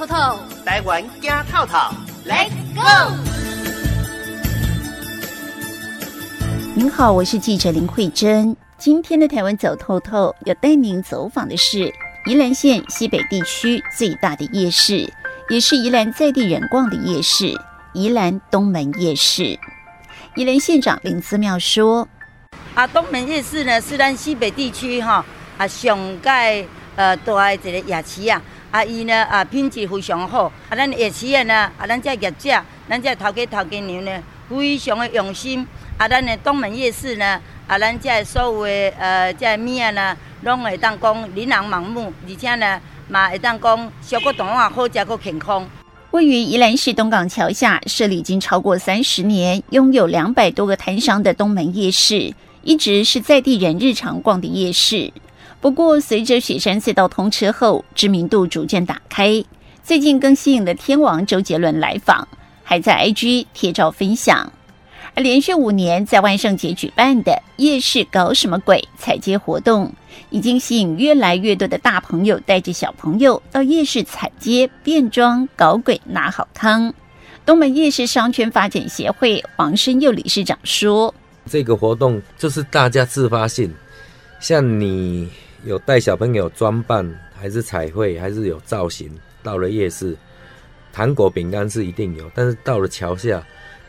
透透，台湾加套套，Let's go！您好，我是记者林慧珍。今天的台湾走透透要带您走访的是宜兰县西北地区最大的夜市，也是宜兰在地人逛的夜市——宜兰东门夜市。宜兰县长林思妙说：“啊，东门夜市呢是咱西北地区哈啊上盖呃大的一个夜市啊，啊伊呢啊品质非常好，啊咱夜市的呢啊咱这业者，咱这头家头家娘呢非常的用心，啊咱的东门夜市呢。”啊，咱这所有的呃，这物啊呢，拢会当讲琳琅满目，而且呢，嘛会当讲小果动啊，好食个健康。位于宜兰市东港桥下，设立已经超过三十年，拥有两百多个摊商的东门夜市，一直是在地人日常逛的夜市。不过，随着雪山隧道通车后，知名度逐渐打开。最近更吸引了天王周杰伦来访，还在 IG 贴照分享。而连续五年在万圣节举办的夜市搞什么鬼彩街活动，已经吸引越来越多的大朋友带着小朋友到夜市彩街变装搞鬼拿好康。东门夜市商圈发展协会黄生佑理事长说：“这个活动就是大家自发性，像你有带小朋友装扮，还是彩绘，还是有造型，到了夜市，糖果饼干是一定有，但是到了桥下。”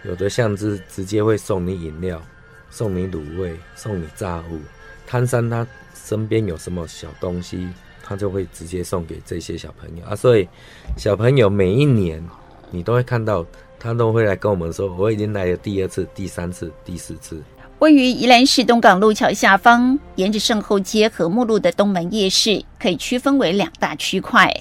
有的像是直接会送你饮料，送你卤味，送你炸物。摊商他身边有什么小东西，他就会直接送给这些小朋友啊。所以小朋友每一年你都会看到，他都会来跟我们说，我已经来了第二次、第三次、第四次。位于宜兰市东港路桥下方，沿着圣后街和目路的东门夜市，可以区分为两大区块。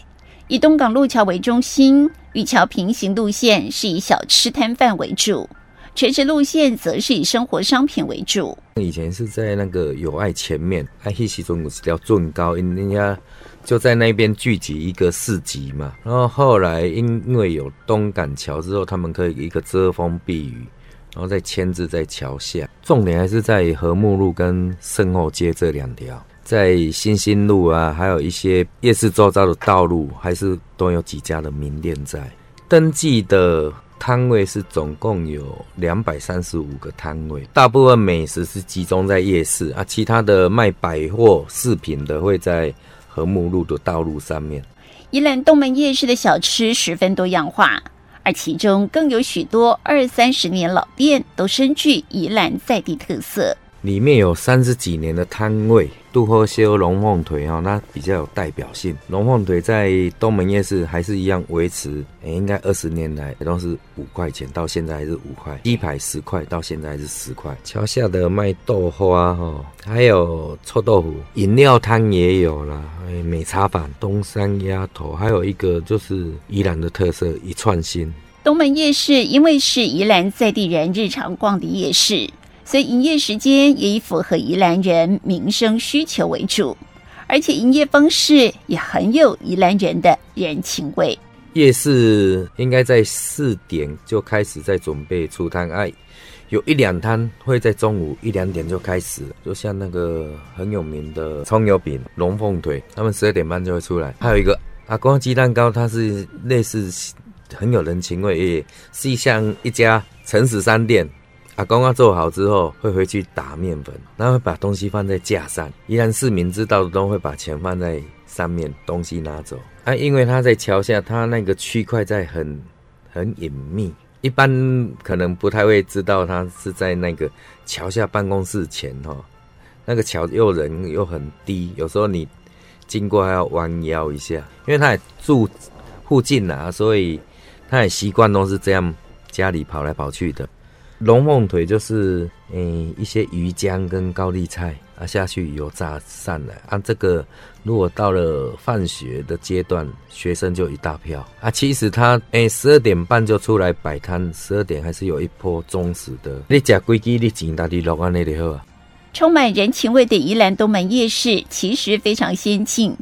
以东港路桥为中心，与桥平行路线是以小吃摊贩为主，垂直路线则是以生活商品为主。以前是在那个友爱前面，爱希西中是叫最高，因人家就在那边聚集一个市集嘛。然后后来因为有东港桥之后，他们可以一个遮风避雨，然后再牵制在桥下。重点还是在和睦路跟圣后街这两条。在新兴路啊，还有一些夜市周遭的道路，还是都有几家的名店在。登记的摊位是总共有两百三十五个摊位，大部分美食是集中在夜市啊，其他的卖百货饰品的会在和睦路的道路上面。宜兰东门夜市的小吃十分多样化，而其中更有许多二三十年老店，都深具宜兰在地特色。里面有三十几年的摊位，杜贺修龙凤腿哈，那比较有代表性。龙凤腿在东门夜市还是一样维持，应该二十年来都是五块钱，到现在还是五块。鸡排十块，到现在还是十块。桥下的卖豆花哈，还有臭豆腐，饮料摊也有啦，哎，美茶坊、东山鸭头，还有一个就是宜兰的特色一串心。东门夜市因为是宜兰在地人日常逛的夜市。所以营业时间也以符合宜兰人民生需求为主，而且营业方式也很有宜兰人的人情味。夜市应该在四点就开始在准备出摊，哎，有一两摊会在中午一两点就开始，就像那个很有名的葱油饼、龙凤腿，他们十二点半就会出来。还有一个阿公鸡蛋糕，它是类似很有人情味，也是像一家诚实商店。阿公啊做好之后，会回去打面粉，然后会把东西放在架上。宜兰市民知道的都会把钱放在上面，东西拿走。啊，因为他在桥下，他那个区块在很很隐秘，一般可能不太会知道他是在那个桥下办公室前哈。那个桥又人又很低，有时候你经过还要弯腰一下，因为他也住附近啊，所以他也习惯都是这样家里跑来跑去的。龙凤腿就是嗯一些鱼浆跟高丽菜啊下去油炸上来啊，这个如果到了放学的阶段，学生就一大票啊。其实他诶十二点半就出来摆摊，十二点还是有一波忠实的。你吃规矩，你钱到底落安那里好啊？充满人情味的宜兰东门夜市其实非常先进，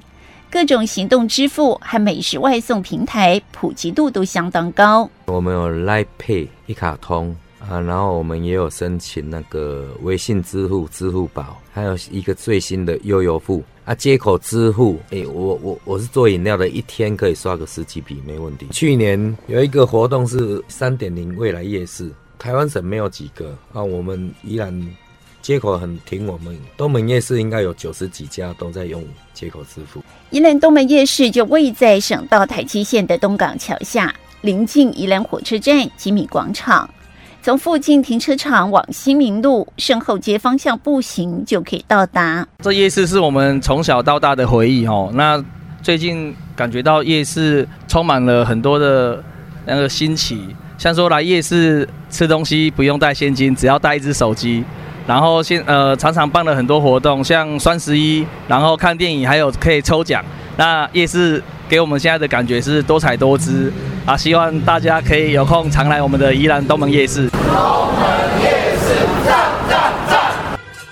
各种行动支付和美食外送平台普及度都相当高。我们有 Line Pay 一卡通。啊，然后我们也有申请那个微信支付、支付宝，还有一个最新的悠游付啊，接口支付，诶、我我我是做饮料的，一天可以刷个十几笔没问题。去年有一个活动是三点零未来夜市，台湾省没有几个啊，我们依然接口很挺我们。东门夜市应该有九十几家都在用接口支付。宜兰东门夜市就位在省道台七线的东港桥下，临近宜兰火车站吉米广场。从附近停车场往新民路圣后街方向步行就可以到达。这夜市是我们从小到大的回忆哦。那最近感觉到夜市充满了很多的那个新奇，像说来夜市吃东西不用带现金，只要带一只手机。然后现呃常常办了很多活动，像双十一，然后看电影，还有可以抽奖。那夜市给我们现在的感觉是多彩多姿啊，希望大家可以有空常来我们的宜兰东门夜市。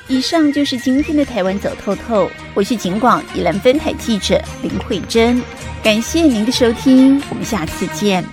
以上就是今天的台湾走透透，我是警广宜兰分台记者林慧珍，感谢您的收听，我们下次见。